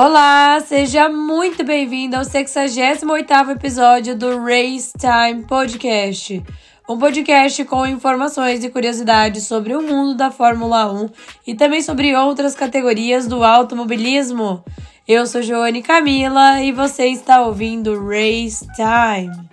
Olá, seja muito bem-vindo ao 68º episódio do Race Time Podcast. Um podcast com informações e curiosidades sobre o mundo da Fórmula 1 e também sobre outras categorias do automobilismo. Eu sou Joane Camila e você está ouvindo Race Time.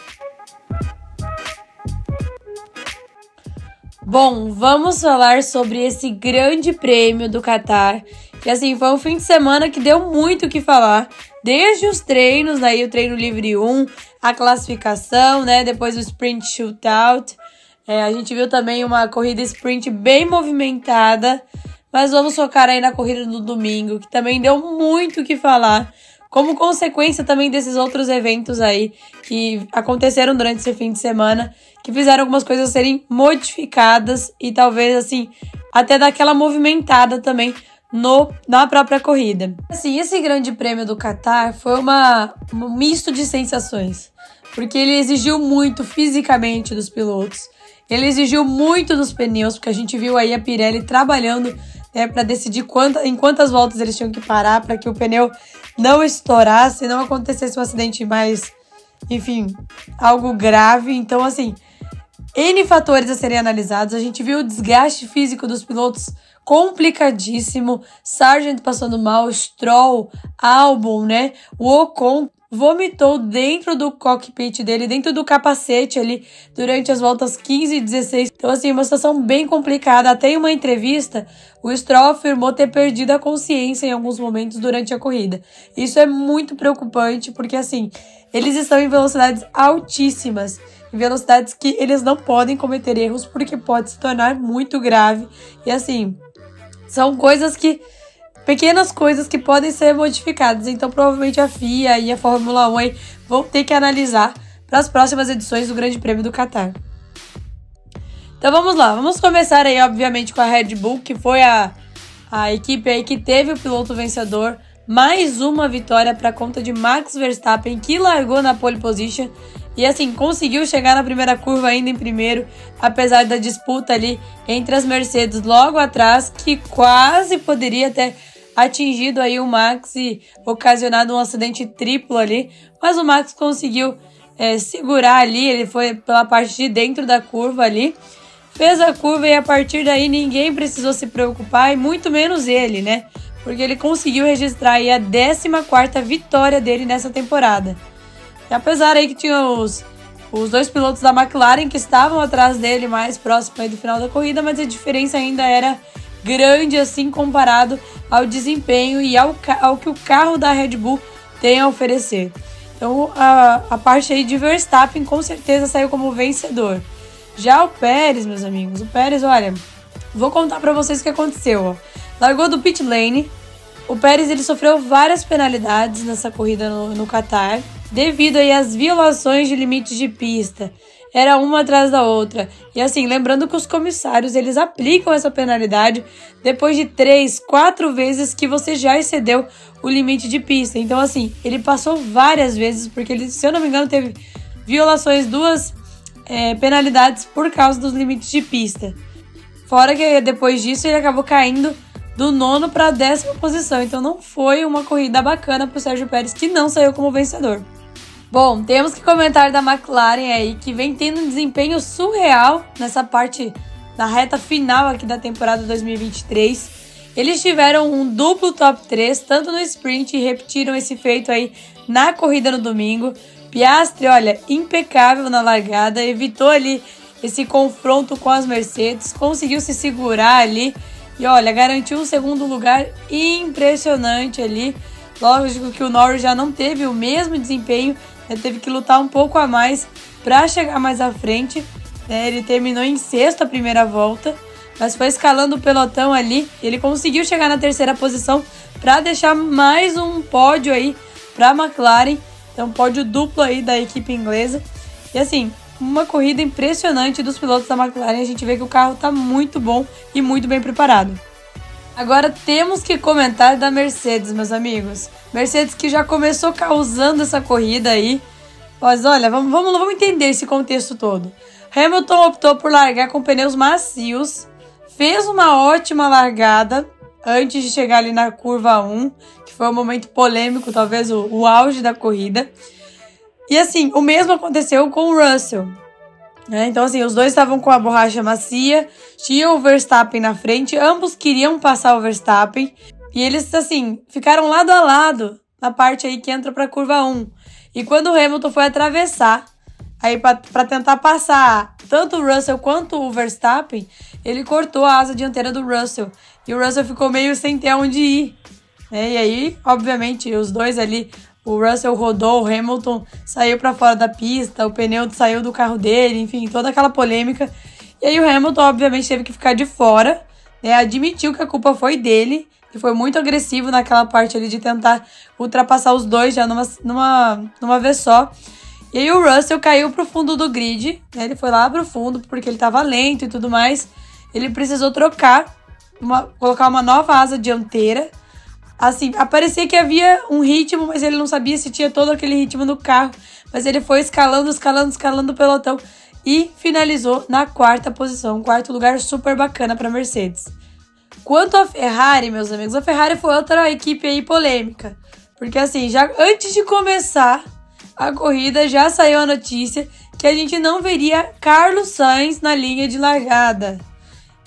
Bom, vamos falar sobre esse grande prêmio do Qatar que assim, foi um fim de semana que deu muito o que falar. Desde os treinos, aí o treino livre 1, a classificação, né? Depois o sprint shootout. É, a gente viu também uma corrida sprint bem movimentada. Mas vamos focar aí na corrida do domingo, que também deu muito o que falar. Como consequência também desses outros eventos aí que aconteceram durante esse fim de semana, que fizeram algumas coisas serem modificadas e talvez assim, até daquela movimentada também no, na própria corrida. Assim, esse grande prêmio do Qatar foi uma, um misto de sensações, porque ele exigiu muito fisicamente dos pilotos, ele exigiu muito dos pneus, porque a gente viu aí a Pirelli trabalhando né, para decidir quanta, em quantas voltas eles tinham que parar para que o pneu não estourasse, não acontecesse um acidente mais, enfim, algo grave. Então, assim, N fatores a serem analisados. A gente viu o desgaste físico dos pilotos complicadíssimo. Sargent passando mal, Stroll, Albon, né? O Ocon vomitou dentro do cockpit dele, dentro do capacete ali, durante as voltas 15 e 16. Então, assim, uma situação bem complicada. Até em uma entrevista, o Stroll afirmou ter perdido a consciência em alguns momentos durante a corrida. Isso é muito preocupante, porque, assim, eles estão em velocidades altíssimas velocidades que eles não podem cometer erros porque pode se tornar muito grave. E assim, são coisas que. pequenas coisas que podem ser modificadas. Então, provavelmente a FIA e a Fórmula 1 vão ter que analisar para as próximas edições do Grande Prêmio do Qatar. Então vamos lá, vamos começar aí, obviamente, com a Red Bull, que foi a, a equipe aí que teve o piloto vencedor. Mais uma vitória para conta de Max Verstappen, que largou na pole position e assim, conseguiu chegar na primeira curva ainda em primeiro, apesar da disputa ali entre as Mercedes logo atrás, que quase poderia ter atingido aí o Max e ocasionado um acidente triplo ali, mas o Max conseguiu é, segurar ali, ele foi pela parte de dentro da curva ali, fez a curva e a partir daí ninguém precisou se preocupar e muito menos ele, né? Porque ele conseguiu registrar aí a 14 quarta vitória dele nessa temporada. E apesar aí que tinha os, os dois pilotos da McLaren que estavam atrás dele, mais próximo aí do final da corrida, mas a diferença ainda era grande assim comparado ao desempenho e ao, ao que o carro da Red Bull tem a oferecer. Então a, a parte aí de Verstappen com certeza saiu como vencedor. Já o Pérez, meus amigos, o Pérez, olha, vou contar para vocês o que aconteceu. Ó. Largou do pit lane, o Pérez ele sofreu várias penalidades nessa corrida no, no Qatar devido aí às violações de limites de pista. Era uma atrás da outra. E assim, lembrando que os comissários eles aplicam essa penalidade depois de três, quatro vezes que você já excedeu o limite de pista. Então, assim, ele passou várias vezes, porque ele, se eu não me engano, teve violações, duas é, penalidades por causa dos limites de pista. Fora que depois disso ele acabou caindo do nono para a décima posição. Então não foi uma corrida bacana para o Sérgio Pérez, que não saiu como vencedor. Bom, temos que comentar da McLaren aí, que vem tendo um desempenho surreal nessa parte da reta final aqui da temporada 2023. Eles tiveram um duplo top 3, tanto no sprint, e repetiram esse feito aí na corrida no domingo. Piastri, olha, impecável na largada, evitou ali esse confronto com as Mercedes, conseguiu se segurar ali e olha, garantiu um segundo lugar impressionante ali. Lógico que o Norris já não teve o mesmo desempenho ele teve que lutar um pouco a mais para chegar mais à frente. Né? Ele terminou em sexto a primeira volta, mas foi escalando o pelotão ali. Ele conseguiu chegar na terceira posição para deixar mais um pódio aí para a McLaren. Então, pódio duplo aí da equipe inglesa. E assim, uma corrida impressionante dos pilotos da McLaren. A gente vê que o carro está muito bom e muito bem preparado. Agora temos que comentar da Mercedes, meus amigos. Mercedes que já começou causando essa corrida aí. Mas olha, vamos, vamos, vamos entender esse contexto todo. Hamilton optou por largar com pneus macios, fez uma ótima largada, antes de chegar ali na curva 1, que foi um momento polêmico, talvez o, o auge da corrida. E assim, o mesmo aconteceu com o Russell. Né? Então, assim, os dois estavam com a borracha macia, tinha o Verstappen na frente, ambos queriam passar o Verstappen, e eles, assim, ficaram lado a lado na parte aí que entra para a curva 1. E quando o Hamilton foi atravessar, aí para tentar passar tanto o Russell quanto o Verstappen, ele cortou a asa dianteira do Russell. E o Russell ficou meio sem ter onde ir. Né? E aí, obviamente, os dois ali, o Russell rodou, o Hamilton saiu para fora da pista, o pneu saiu do carro dele, enfim, toda aquela polêmica. E aí o Hamilton, obviamente, teve que ficar de fora, né? Admitiu que a culpa foi dele, que foi muito agressivo naquela parte ali de tentar ultrapassar os dois já numa, numa, numa vez só. E aí o Russell caiu pro fundo do grid, né? Ele foi lá pro fundo porque ele tava lento e tudo mais. Ele precisou trocar, uma, colocar uma nova asa dianteira Assim, aparecia que havia um ritmo, mas ele não sabia se tinha todo aquele ritmo no carro. Mas ele foi escalando, escalando, escalando o pelotão e finalizou na quarta posição, um quarto lugar super bacana para Mercedes. Quanto à Ferrari, meus amigos, a Ferrari foi outra equipe aí polêmica, porque assim, já antes de começar a corrida já saiu a notícia que a gente não veria Carlos Sainz na linha de largada.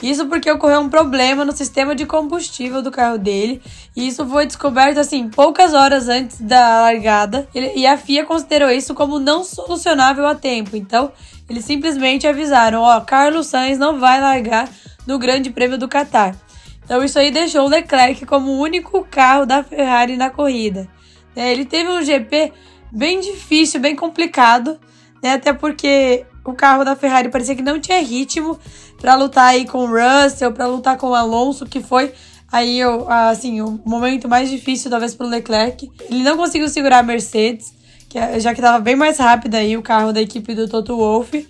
Isso porque ocorreu um problema no sistema de combustível do carro dele, e isso foi descoberto assim poucas horas antes da largada, e a FIA considerou isso como não solucionável a tempo. Então, eles simplesmente avisaram: ó, Carlos Sainz não vai largar no Grande Prêmio do Qatar. Então, isso aí deixou o Leclerc como o único carro da Ferrari na corrida. É, ele teve um GP bem difícil, bem complicado, né? até porque o carro da Ferrari parecia que não tinha ritmo para lutar aí com o Russell, para lutar com o Alonso, que foi aí assim, o momento mais difícil talvez para o Leclerc. Ele não conseguiu segurar a Mercedes, que, é, já que estava bem mais rápido aí o carro da equipe do Toto Wolff,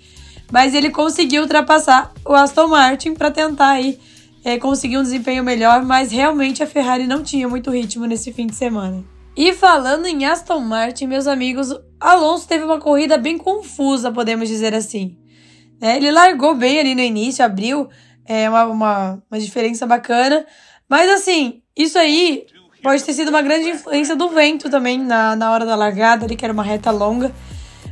mas ele conseguiu ultrapassar o Aston Martin para tentar aí é, conseguir um desempenho melhor, mas realmente a Ferrari não tinha muito ritmo nesse fim de semana. E falando em Aston Martin, meus amigos, Alonso teve uma corrida bem confusa, podemos dizer assim. É, ele largou bem ali no início, abriu é, uma, uma, uma diferença bacana, mas assim, isso aí pode ter sido uma grande influência do vento também na, na hora da largada, ali, que era uma reta longa.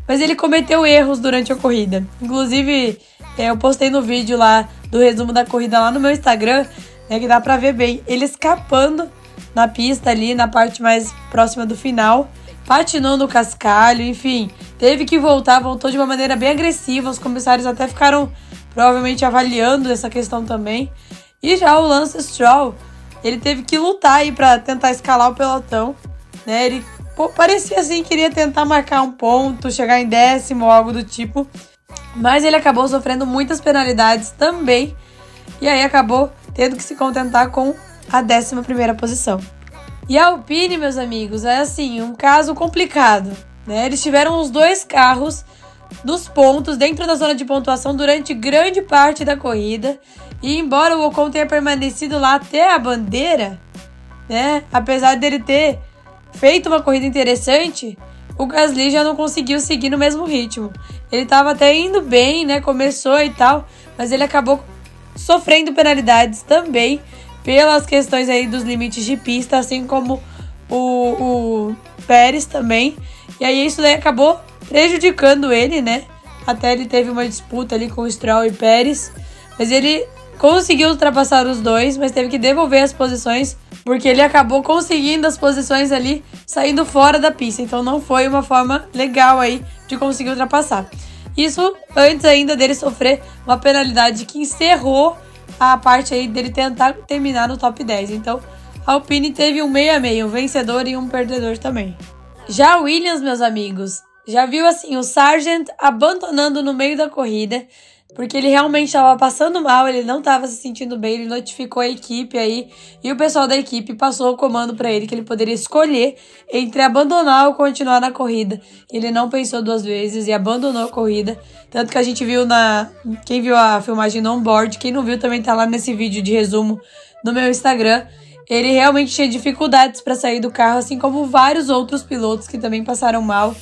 Mas ele cometeu erros durante a corrida. Inclusive, é, eu postei no vídeo lá do resumo da corrida lá no meu Instagram, né, que dá pra ver bem ele escapando na pista ali, na parte mais próxima do final. Patinou no cascalho, enfim, teve que voltar, voltou de uma maneira bem agressiva. Os comissários até ficaram provavelmente avaliando essa questão também. E já o Lance Stroll, ele teve que lutar aí para tentar escalar o pelotão, né? Ele pô, parecia assim queria tentar marcar um ponto, chegar em décimo ou algo do tipo, mas ele acabou sofrendo muitas penalidades também. E aí acabou tendo que se contentar com a 11 posição. E a Alpine, meus amigos, é assim, um caso complicado. Né? Eles tiveram os dois carros dos pontos dentro da zona de pontuação durante grande parte da corrida. E embora o Ocon tenha permanecido lá até a bandeira, né? Apesar dele ter feito uma corrida interessante, o Gasly já não conseguiu seguir no mesmo ritmo. Ele estava até indo bem, né? Começou e tal, mas ele acabou sofrendo penalidades também pelas questões aí dos limites de pista, assim como o, o Pérez também. E aí isso daí acabou prejudicando ele, né? Até ele teve uma disputa ali com o Stroll e Pérez. Mas ele conseguiu ultrapassar os dois, mas teve que devolver as posições, porque ele acabou conseguindo as posições ali, saindo fora da pista. Então não foi uma forma legal aí de conseguir ultrapassar. Isso antes ainda dele sofrer uma penalidade que encerrou a parte aí dele tentar terminar no top 10. Então, a Alpine teve um meio a meio, um vencedor e um perdedor também. Já Williams, meus amigos, já viu assim o Sargent abandonando no meio da corrida, porque ele realmente estava passando mal, ele não estava se sentindo bem, ele notificou a equipe aí e o pessoal da equipe passou o comando para ele que ele poderia escolher entre abandonar ou continuar na corrida. Ele não pensou duas vezes e abandonou a corrida, tanto que a gente viu na quem viu a filmagem no onboard, quem não viu também tá lá nesse vídeo de resumo no meu Instagram. Ele realmente tinha dificuldades para sair do carro, assim como vários outros pilotos que também passaram mal.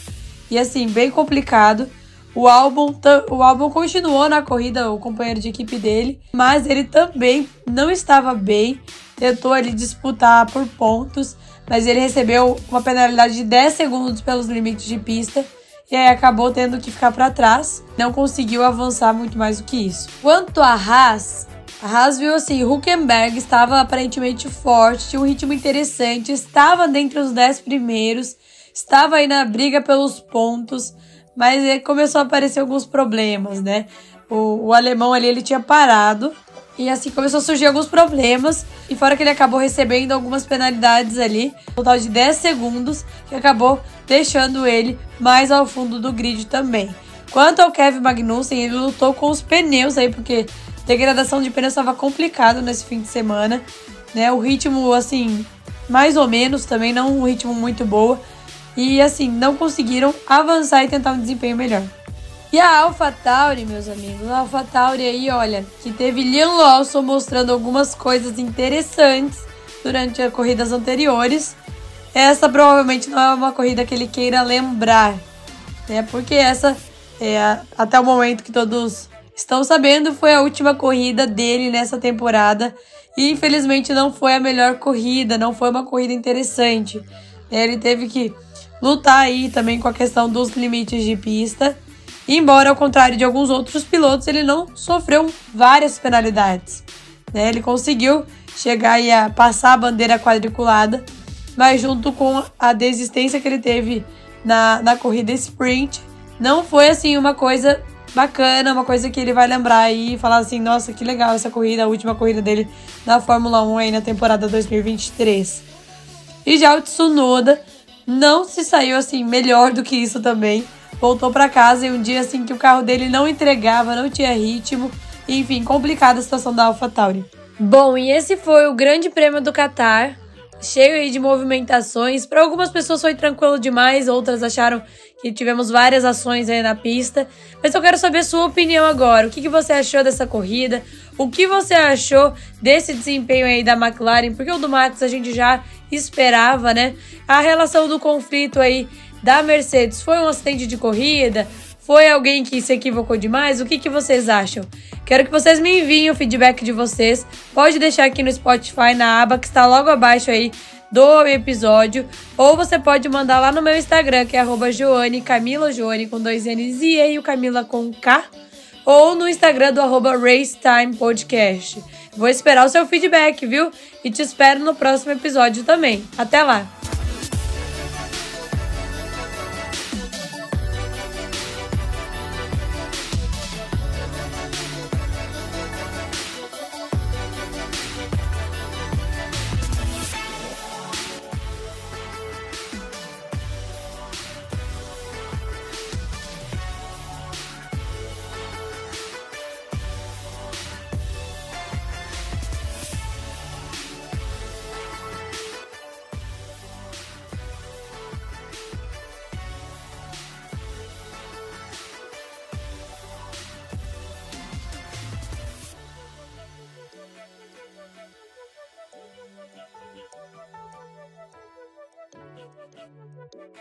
E assim, bem complicado. O álbum, o álbum continuou na corrida, o companheiro de equipe dele, mas ele também não estava bem. Tentou ali disputar por pontos, mas ele recebeu uma penalidade de 10 segundos pelos limites de pista e aí acabou tendo que ficar para trás. Não conseguiu avançar muito mais do que isso. Quanto a Haas, viu assim, Huckenberg estava aparentemente forte, tinha um ritmo interessante, estava dentre os 10 primeiros, estava aí na briga pelos pontos, mas começou a aparecer alguns problemas, né? O, o alemão ali ele tinha parado e assim começou a surgir alguns problemas. E fora que ele acabou recebendo algumas penalidades ali, um total de 10 segundos, que acabou deixando ele mais ao fundo do grid também. Quanto ao Kevin Magnussen, ele lutou com os pneus aí, porque degradação de pneus estava complicado nesse fim de semana. Né? O ritmo, assim, mais ou menos também, não um ritmo muito boa. E assim, não conseguiram avançar e tentar um desempenho melhor. E a AlphaTauri, meus amigos, a AlphaTauri aí, olha, que teve Liam Lawson mostrando algumas coisas interessantes durante as corridas anteriores. Essa provavelmente não é uma corrida que ele queira lembrar, né? Porque essa, é, até o momento que todos estão sabendo, foi a última corrida dele nessa temporada. E infelizmente não foi a melhor corrida, não foi uma corrida interessante. Ele teve que lutar aí também com a questão dos limites de pista. Embora, ao contrário de alguns outros pilotos, ele não sofreu várias penalidades. Né? Ele conseguiu chegar e a passar a bandeira quadriculada, mas junto com a desistência que ele teve na, na corrida sprint, não foi assim uma coisa bacana, uma coisa que ele vai lembrar e falar assim, nossa, que legal essa corrida, a última corrida dele na Fórmula 1 aí na temporada 2023. E já o Tsunoda não se saiu assim melhor do que isso também voltou para casa em um dia assim que o carro dele não entregava, não tinha ritmo. Enfim, complicada a situação da AlphaTauri. Bom, e esse foi o Grande Prêmio do Qatar, cheio de movimentações. Para algumas pessoas foi tranquilo demais, outras acharam que tivemos várias ações aí na pista. Mas eu quero saber a sua opinião agora. O que, que você achou dessa corrida? O que você achou desse desempenho aí da McLaren? Porque o do Max a gente já esperava, né? A relação do conflito aí da Mercedes foi um acidente de corrida? Foi alguém que se equivocou demais? O que, que vocês acham? Quero que vocês me enviem o feedback de vocês. Pode deixar aqui no Spotify, na aba que está logo abaixo aí do episódio. Ou você pode mandar lá no meu Instagram, que é Joane, Camila Joane com dois N's e aí o Camila com K. Ou no Instagram do arroba Racetime Podcast. Vou esperar o seu feedback, viu? E te espero no próximo episódio também. Até lá!